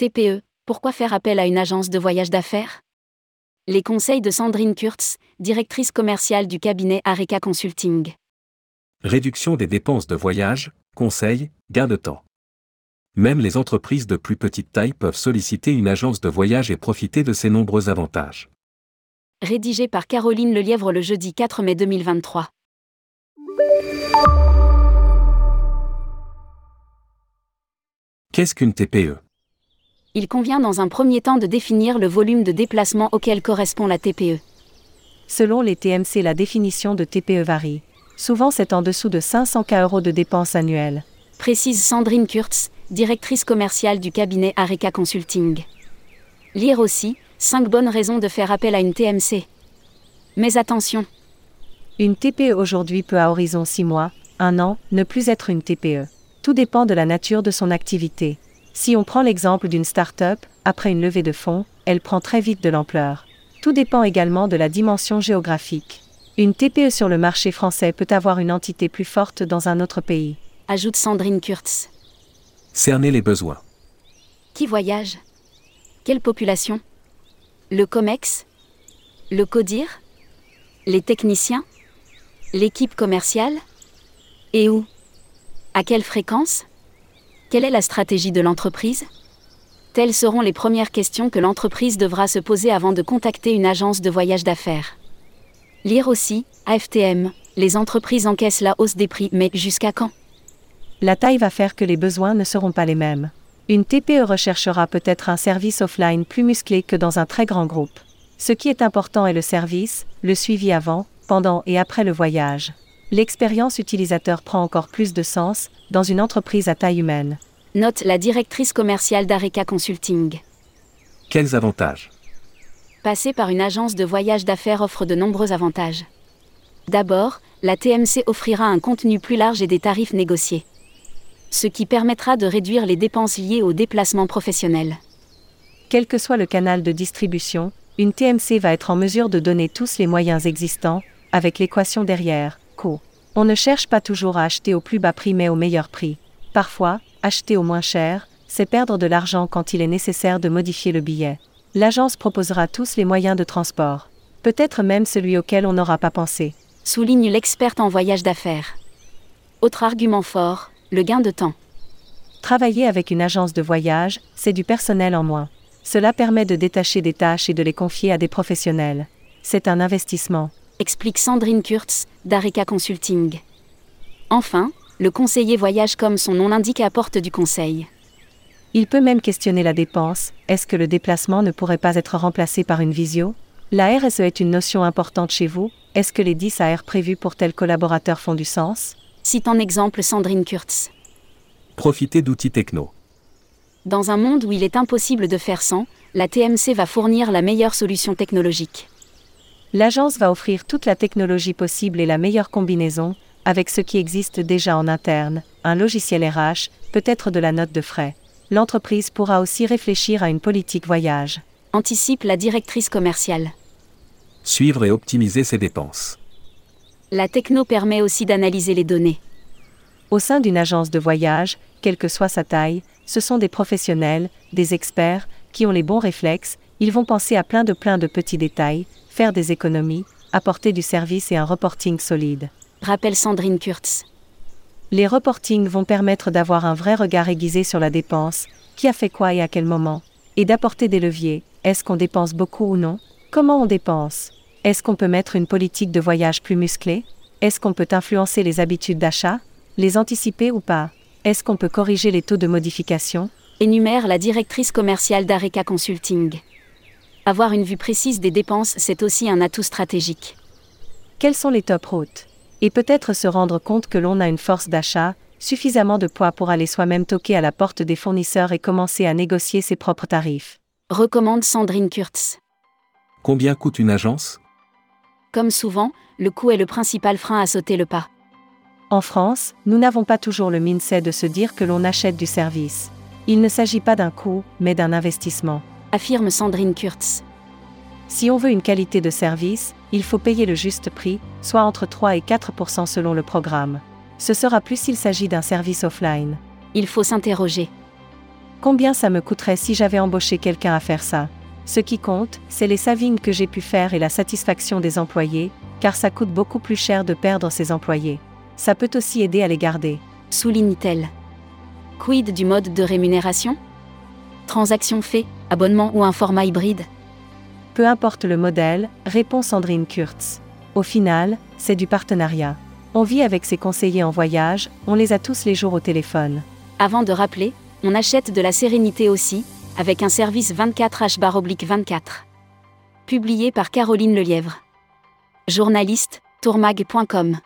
TPE, pourquoi faire appel à une agence de voyage d'affaires? Les conseils de Sandrine Kurtz, directrice commerciale du cabinet Areca Consulting. Réduction des dépenses de voyage, conseils, gain de temps. Même les entreprises de plus petite taille peuvent solliciter une agence de voyage et profiter de ses nombreux avantages. Rédigé par Caroline Lelièvre le jeudi 4 mai 2023. Qu'est-ce qu'une TPE Il convient dans un premier temps de définir le volume de déplacement auquel correspond la TPE. Selon les TMC, la définition de TPE varie. Souvent, c'est en dessous de 500 K euros de dépenses annuelles. Précise Sandrine Kurtz, directrice commerciale du cabinet Areca Consulting. Lire aussi 5 bonnes raisons de faire appel à une TMC. Mais attention, Une TPE aujourd'hui peut à horizon 6 mois, 1 an, ne plus être une TPE. Tout dépend de la nature de son activité. Si on prend l'exemple d'une start-up, après une levée de fonds, elle prend très vite de l'ampleur. Tout dépend également de la dimension géographique. Une TPE sur le marché français peut avoir une entité plus forte dans un autre pays. ajoute Sandrine Kurtz. Cerner les besoins. Qui voyage? Quelle population? Le COMEX? Le CODIR? Les techniciens? L'équipe commerciale? Et où? À quelle fréquence? Quelle est la stratégie de l'entreprise? Telles seront les premières questions que l'entreprise devra se poser avant de contacter une agence de voyage d'affaires. Lire aussi, AFTM, les entreprises encaissent la hausse des prix, mais jusqu'à quand? La taille va faire que les besoins ne seront pas les mêmes. Une TPE recherchera peut-être un service offline plus musclé que dans un très grand groupe. Ce qui est important est le service, le suivi avant, pendant et après le voyage. L'expérience utilisateur prend encore plus de sens dans une entreprise à taille humaine. Note la directrice commerciale d'Areca Consulting. Quels avantages? Passer par une agence de voyage d'affaires offre de nombreux avantages. D'abord, la TMC offrira un contenu plus large et des tarifs négociés. Ce qui permettra de réduire les dépenses liées aux déplacements professionnels. Quel que soit le canal de distribution, une TMC va être en mesure de donner tous les moyens existants, avec l'équation derrière, co. On ne cherche pas toujours à acheter au plus bas prix mais au meilleur prix. Parfois, acheter au moins cher, c'est perdre de l'argent quand il est nécessaire de modifier le billet. L'agence proposera tous les moyens de transport. Peut-être même celui auquel on n'aura pas pensé. Souligne l'experte en voyage d'affaires. Autre argument fort, le gain de temps. Travailler avec une agence de voyage, c'est du personnel en moins. Cela permet de détacher des tâches et de les confier à des professionnels. C'est un investissement. Explique Sandrine Kurtz, d'Areca Consulting. Enfin, le conseiller voyage comme son nom l'indique apporte du conseil. Il peut même questionner la dépense, est-ce que le déplacement ne pourrait pas être remplacé par une visio? La RSE est une notion importante chez vous, est-ce que les 10 AR prévus pour tel collaborateur font du sens? Cite en exemple Sandrine Kurtz. Profiter d'outils techno. Dans un monde où il est impossible de faire sans, la TMC va fournir la meilleure solution technologique. L'agence va offrir toute la technologie possible et la meilleure combinaison, avec ce qui existe déjà en interne, un logiciel RH, peut-être de la note de frais. L'entreprise pourra aussi réfléchir à une politique voyage. Anticipe la directrice commerciale. Suivre et optimiser ses dépenses. La techno permet aussi d'analyser les données. Au sein d'une agence de voyage, quelle que soit sa taille, ce sont des professionnels, des experts, qui ont les bons réflexes, ils vont penser à plein de plein de petits détails, faire des économies, apporter du service et un reporting solide. Rappelle Sandrine Kurtz. Les reportings vont permettre d'avoir un vrai regard aiguisé sur la dépense, qui a fait quoi et à quel moment, et d'apporter des leviers. Est-ce qu'on dépense beaucoup ou non? Comment on dépense? Est-ce qu'on peut mettre une politique de voyage plus musclée? Est-ce qu'on peut influencer les habitudes d'achat? Les anticiper ou pas? Est-ce qu'on peut corriger les taux de modification? Énumère la directrice commerciale d'Areca Consulting. Avoir une vue précise des dépenses, c'est aussi un atout stratégique. Quelles sont les top routes? Et peut-être se rendre compte que l'on a une force d'achat, suffisamment de poids pour aller soi-même toquer à la porte des fournisseurs et commencer à négocier ses propres tarifs. Recommande Sandrine Kurtz. Combien coûte une agence? Comme souvent, le coût est le principal frein à sauter le pas. En France, nous n'avons pas toujours le mindset de se dire que l'on achète du service. Il ne s'agit pas d'un coût, mais d'un investissement. Affirme Sandrine Kurtz. Si on veut une qualité de service, il faut payer le juste prix, soit entre 3 et 4% selon le programme. Ce sera plus s'il s'agit d'un service offline. Il faut s'interroger. Combien ça me coûterait si j'avais embauché quelqu'un à faire ça? Ce qui compte, c'est les savings que j'ai pu faire et la satisfaction des employés, car ça coûte beaucoup plus cher de perdre ses employés. Ça peut aussi aider à les garder. Souligne-t-elle. Quid du mode de rémunération? Transaction fait, abonnement ou un format hybride Peu importe le modèle, répond Sandrine Kurtz. Au final, c'est du partenariat. On vit avec ses conseillers en voyage, on les a tous les jours au téléphone. Avant de rappeler, on achète de la sérénité aussi, avec un service 24H-24. Publié par Caroline Lelièvre. Journaliste, tourmag.com.